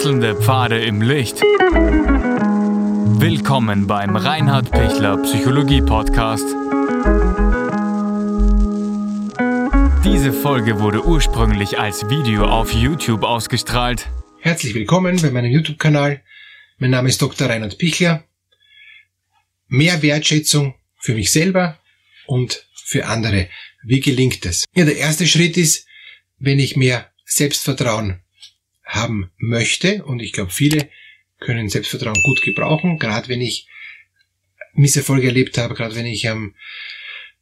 Wechselnde Pfade im Licht. Willkommen beim Reinhard Pichler Psychologie Podcast. Diese Folge wurde ursprünglich als Video auf YouTube ausgestrahlt. Herzlich willkommen bei meinem YouTube-Kanal. Mein Name ist Dr. Reinhard Pichler. Mehr Wertschätzung für mich selber und für andere. Wie gelingt es? Ja, der erste Schritt ist, wenn ich mehr Selbstvertrauen haben möchte, und ich glaube, viele können Selbstvertrauen gut gebrauchen, gerade wenn ich Misserfolge erlebt habe, gerade wenn ich am,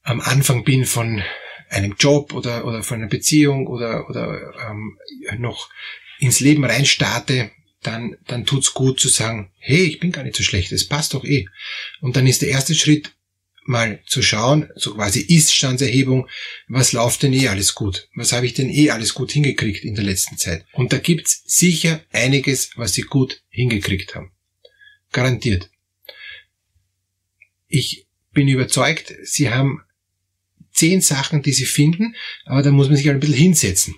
am Anfang bin von einem Job oder, oder von einer Beziehung oder, oder ähm, noch ins Leben reinstarte, dann, dann tut's gut zu sagen, hey, ich bin gar nicht so schlecht, es passt doch eh. Und dann ist der erste Schritt, mal zu schauen, so quasi Ist-Standserhebung, was läuft denn eh alles gut? Was habe ich denn eh alles gut hingekriegt in der letzten Zeit? Und da gibt's sicher einiges, was sie gut hingekriegt haben. Garantiert. Ich bin überzeugt, sie haben zehn Sachen, die sie finden, aber da muss man sich ein bisschen hinsetzen.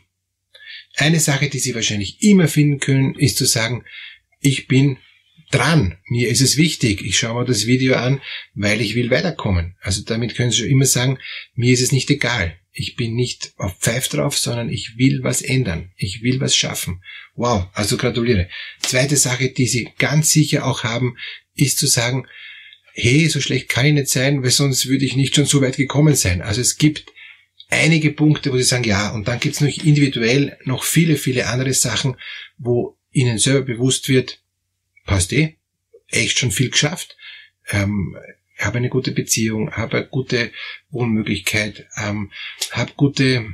Eine Sache, die sie wahrscheinlich immer finden können, ist zu sagen, ich bin dran. Mir ist es wichtig. Ich schaue mir das Video an, weil ich will weiterkommen. Also damit können Sie schon immer sagen, mir ist es nicht egal. Ich bin nicht auf Pfeif drauf, sondern ich will was ändern. Ich will was schaffen. Wow, also gratuliere. Zweite Sache, die Sie ganz sicher auch haben, ist zu sagen, hey, so schlecht kann ich nicht sein, weil sonst würde ich nicht schon so weit gekommen sein. Also es gibt einige Punkte, wo Sie sagen, ja, und dann gibt es noch individuell noch viele, viele andere Sachen, wo Ihnen selber bewusst wird, passt eh, echt schon viel geschafft. Ähm, habe eine gute Beziehung, habe eine gute Wohnmöglichkeit, ähm, habe gute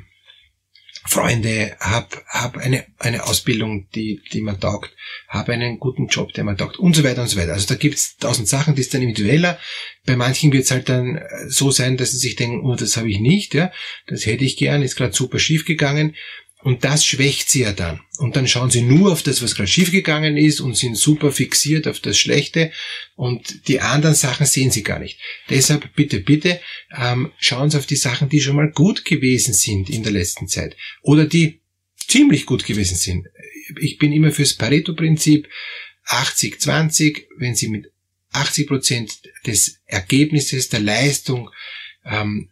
Freunde, habe hab eine, eine Ausbildung, die, die man taugt, habe einen guten Job, der man taugt und so weiter und so weiter. Also da gibt's tausend Sachen, die ist dann individueller. Bei manchen wird's halt dann so sein, dass sie sich denken, oh, das habe ich nicht, ja, das hätte ich gern, ist gerade super schief gegangen. Und das schwächt sie ja dann. Und dann schauen sie nur auf das, was gerade schiefgegangen ist und sind super fixiert auf das Schlechte und die anderen Sachen sehen sie gar nicht. Deshalb bitte, bitte ähm, schauen Sie auf die Sachen, die schon mal gut gewesen sind in der letzten Zeit oder die ziemlich gut gewesen sind. Ich bin immer fürs Pareto-Prinzip 80-20. Wenn Sie mit 80 Prozent des Ergebnisses der Leistung ähm,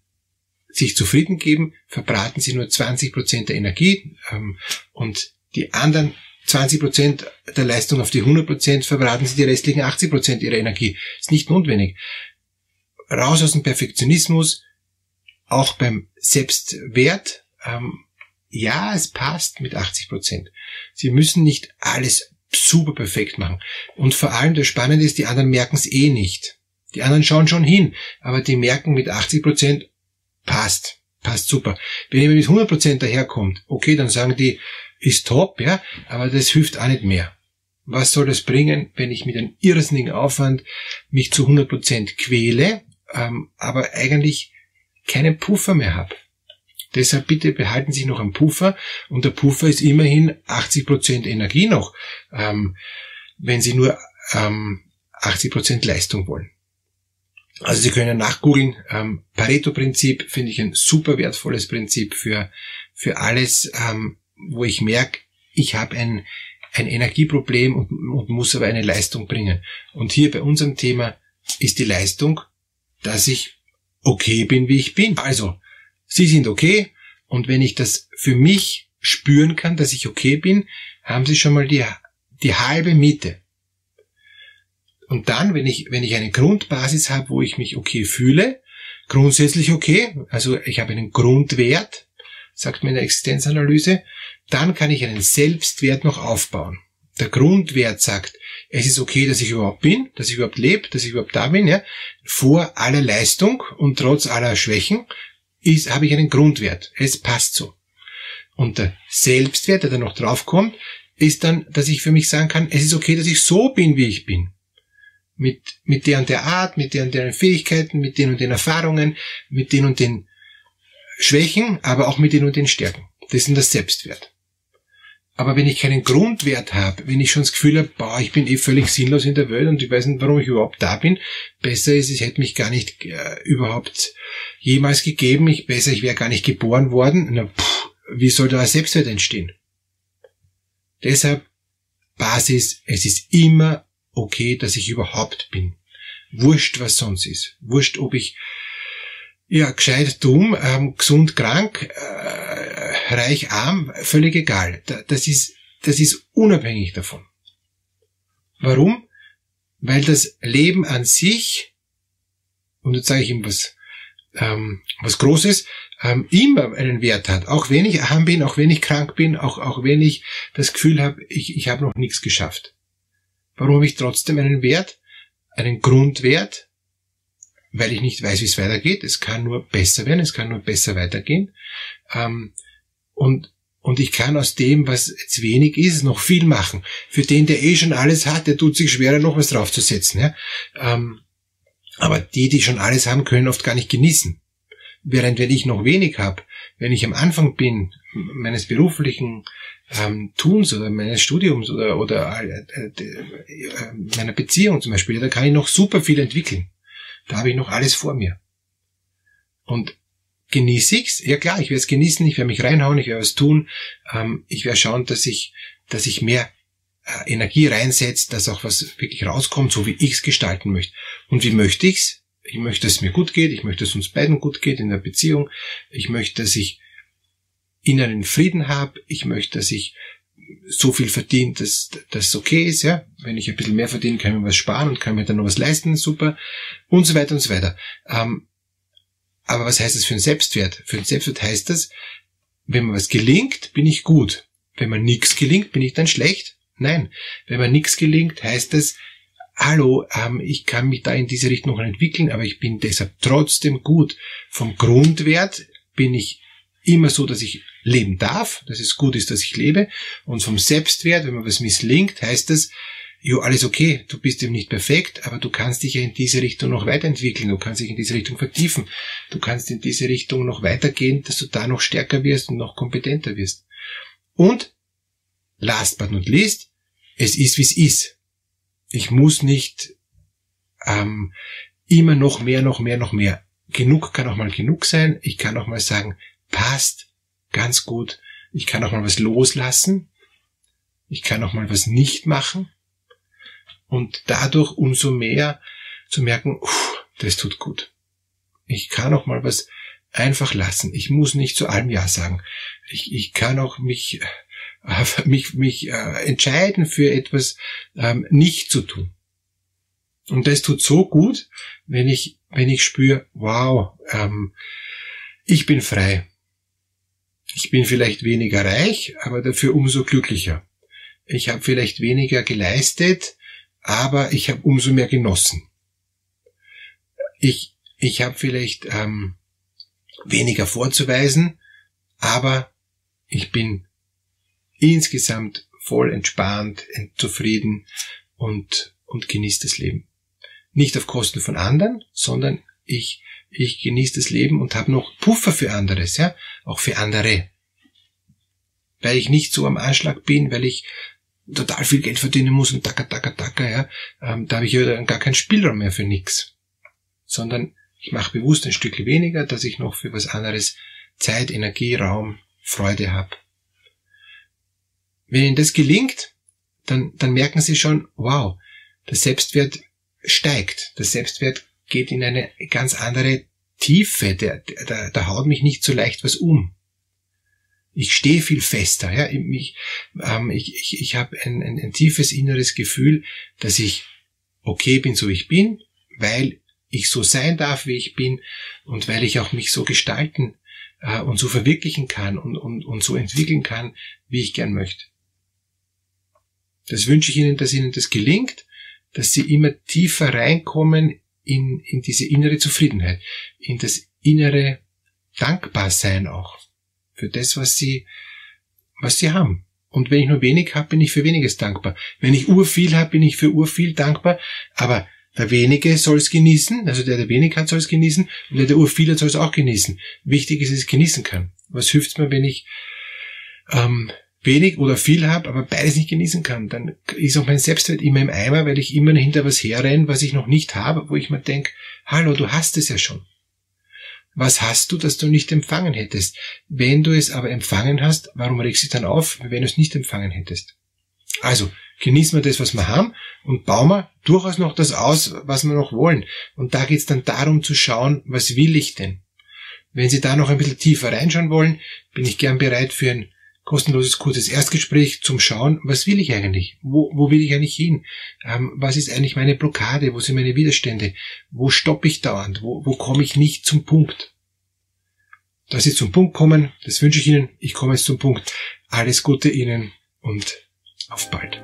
sich zufrieden geben, verbraten sie nur 20 Prozent der Energie ähm, und die anderen 20 Prozent der Leistung auf die 100 Prozent verbraten sie die restlichen 80 Prozent ihrer Energie. Ist nicht notwendig. Raus aus dem Perfektionismus, auch beim Selbstwert. Ähm, ja, es passt mit 80 Prozent. Sie müssen nicht alles super perfekt machen. Und vor allem das Spannende ist, die anderen merken es eh nicht. Die anderen schauen schon hin, aber die merken mit 80 Prozent, passt, passt super. Wenn jemand mit 100% daherkommt, okay, dann sagen die, ist top, ja, aber das hilft auch nicht mehr. Was soll das bringen, wenn ich mit einem irrsinnigen Aufwand mich zu 100% quäle, ähm, aber eigentlich keinen Puffer mehr habe? Deshalb bitte behalten Sie noch einen Puffer und der Puffer ist immerhin 80% Energie noch, ähm, wenn Sie nur ähm, 80% Leistung wollen. Also Sie können nachgoogeln. Ähm, Pareto-Prinzip finde ich ein super wertvolles Prinzip für, für alles, ähm, wo ich merke, ich habe ein, ein Energieproblem und, und muss aber eine Leistung bringen. Und hier bei unserem Thema ist die Leistung, dass ich okay bin, wie ich bin. Also, Sie sind okay und wenn ich das für mich spüren kann, dass ich okay bin, haben Sie schon mal die, die halbe Miete. Und dann, wenn ich, wenn ich eine Grundbasis habe, wo ich mich okay fühle, grundsätzlich okay, also ich habe einen Grundwert, sagt mir in der Existenzanalyse, dann kann ich einen Selbstwert noch aufbauen. Der Grundwert sagt, es ist okay, dass ich überhaupt bin, dass ich überhaupt lebe, dass ich überhaupt da bin, ja. Vor aller Leistung und trotz aller Schwächen ist, habe ich einen Grundwert. Es passt so. Und der Selbstwert, der da noch draufkommt, ist dann, dass ich für mich sagen kann, es ist okay, dass ich so bin, wie ich bin mit, mit der und der Art, mit der und der Fähigkeiten, mit den und den Erfahrungen, mit den und den Schwächen, aber auch mit den und den Stärken. Das ist das Selbstwert. Aber wenn ich keinen Grundwert habe, wenn ich schon das Gefühl habe, boah, ich bin eh völlig sinnlos in der Welt und ich weiß nicht, warum ich überhaupt da bin, besser ist, es hätte mich gar nicht äh, überhaupt jemals gegeben, ich besser, ich wäre gar nicht geboren worden, na, pff, wie soll da ein Selbstwert entstehen? Deshalb Basis, es ist immer okay, dass ich überhaupt bin. Wurscht, was sonst ist. Wurscht, ob ich ja gescheit, dumm, ähm, gesund, krank, äh, reich, arm, völlig egal. Das ist, das ist unabhängig davon. Warum? Weil das Leben an sich, und jetzt sage ich ihm was, ähm, was Großes, ähm, immer einen Wert hat. Auch wenn ich arm bin, auch wenn ich krank bin, auch, auch wenn ich das Gefühl habe, ich, ich habe noch nichts geschafft. Warum habe ich trotzdem einen Wert, einen Grundwert? Weil ich nicht weiß, wie es weitergeht. Es kann nur besser werden, es kann nur besser weitergehen. Ähm, und und ich kann aus dem, was jetzt wenig ist, noch viel machen. Für den, der eh schon alles hat, der tut sich schwerer, noch was draufzusetzen. Ja? Ähm, aber die, die schon alles haben, können oft gar nicht genießen. Während wenn ich noch wenig habe, wenn ich am Anfang bin meines beruflichen ähm, Tuns oder meines Studiums oder, oder äh, äh, meiner Beziehung zum Beispiel, da kann ich noch super viel entwickeln. Da habe ich noch alles vor mir. Und genieße ich's? Ja klar, ich werde es genießen, ich werde mich reinhauen, ich werde was tun, ähm, ich werde schauen, dass ich, dass ich mehr äh, Energie reinsetze, dass auch was wirklich rauskommt, so wie ich's gestalten möchte. Und wie möchte ich's? Ich möchte, dass es mir gut geht, ich möchte, dass es uns beiden gut geht in der Beziehung, ich möchte, dass ich inneren Frieden habe, ich möchte, dass ich so viel verdiene, dass das okay ist, ja. Wenn ich ein bisschen mehr verdiene, kann ich mir was sparen und kann mir dann noch was leisten, super. Und so weiter und so weiter. Ähm, aber was heißt das für einen Selbstwert? Für einen Selbstwert heißt das, wenn mir was gelingt, bin ich gut. Wenn mir nichts gelingt, bin ich dann schlecht? Nein. Wenn mir nichts gelingt, heißt das, hallo, ähm, ich kann mich da in diese Richtung noch entwickeln, aber ich bin deshalb trotzdem gut. Vom Grundwert bin ich immer so, dass ich leben darf, dass es gut ist, dass ich lebe. Und vom Selbstwert, wenn mir was misslingt, heißt das, jo, alles okay, du bist eben nicht perfekt, aber du kannst dich ja in diese Richtung noch weiterentwickeln, du kannst dich in diese Richtung vertiefen, du kannst in diese Richtung noch weitergehen, dass du da noch stärker wirst und noch kompetenter wirst. Und, last but not least, es ist, wie es ist. Ich muss nicht ähm, immer noch mehr, noch mehr, noch mehr. Genug kann auch mal genug sein. Ich kann auch mal sagen, passt, ganz gut. Ich kann auch mal was loslassen. Ich kann auch mal was nicht machen und dadurch umso mehr zu merken, uff, das tut gut. Ich kann auch mal was einfach lassen. Ich muss nicht zu allem Ja sagen. Ich, ich kann auch mich, äh, mich, mich äh, entscheiden für etwas ähm, nicht zu tun. Und das tut so gut, wenn ich, wenn ich spüre, wow, ähm, ich bin frei. Ich bin vielleicht weniger reich, aber dafür umso glücklicher. Ich habe vielleicht weniger geleistet, aber ich habe umso mehr genossen. Ich, ich habe vielleicht ähm, weniger vorzuweisen, aber ich bin insgesamt voll entspannt, zufrieden und, und genieße das Leben. Nicht auf Kosten von anderen, sondern ich, ich genieße das Leben und habe noch Puffer für anderes, ja, auch für andere. Weil ich nicht so am Anschlag bin, weil ich total viel Geld verdienen muss und taka, taka, taka, ja, ähm, da habe ich ja dann gar keinen Spielraum mehr für nichts. Sondern ich mache bewusst ein Stück weniger, dass ich noch für was anderes Zeit, Energie, Raum, Freude habe. Wenn Ihnen das gelingt, dann, dann merken Sie schon, wow, der Selbstwert steigt. Der Selbstwert geht in eine ganz andere Tiefe. Der, der, der haut mich nicht so leicht was um ich stehe viel fester. Ja? Ich, ähm, ich, ich, ich habe ein, ein, ein tiefes inneres Gefühl, dass ich okay bin, so ich bin, weil ich so sein darf, wie ich bin und weil ich auch mich so gestalten äh, und so verwirklichen kann und, und, und so entwickeln kann, wie ich gern möchte. Das wünsche ich Ihnen, dass Ihnen das gelingt, dass Sie immer tiefer reinkommen in, in diese innere Zufriedenheit, in das innere Dankbarsein auch für das, was sie, was sie haben. Und wenn ich nur wenig habe, bin ich für weniges dankbar. Wenn ich urviel habe, bin ich für urviel dankbar. Aber der wenige soll es genießen, also der, der wenig hat, soll es genießen, und der, der urviel hat, soll es auch genießen. Wichtig ist, dass ich es genießen kann. Was hilft mir, wenn ich ähm, wenig oder viel habe, aber beides nicht genießen kann? Dann ist auch mein Selbstwert immer im Eimer, weil ich immer hinter was herrenne, was ich noch nicht habe, wo ich mir denke, hallo, du hast es ja schon. Was hast du, das du nicht empfangen hättest? Wenn du es aber empfangen hast, warum regst du dich dann auf, wenn du es nicht empfangen hättest? Also, genießen wir das, was wir haben und bauen wir durchaus noch das aus, was wir noch wollen. Und da geht's dann darum zu schauen, was will ich denn? Wenn Sie da noch ein bisschen tiefer reinschauen wollen, bin ich gern bereit für ein kostenloses, kurzes Erstgespräch zum Schauen, was will ich eigentlich? Wo, wo will ich eigentlich hin? Ähm, was ist eigentlich meine Blockade? Wo sind meine Widerstände? Wo stoppe ich dauernd? Wo, wo komme ich nicht zum Punkt? Dass Sie zum Punkt kommen, das wünsche ich Ihnen. Ich komme jetzt zum Punkt. Alles Gute Ihnen und auf bald.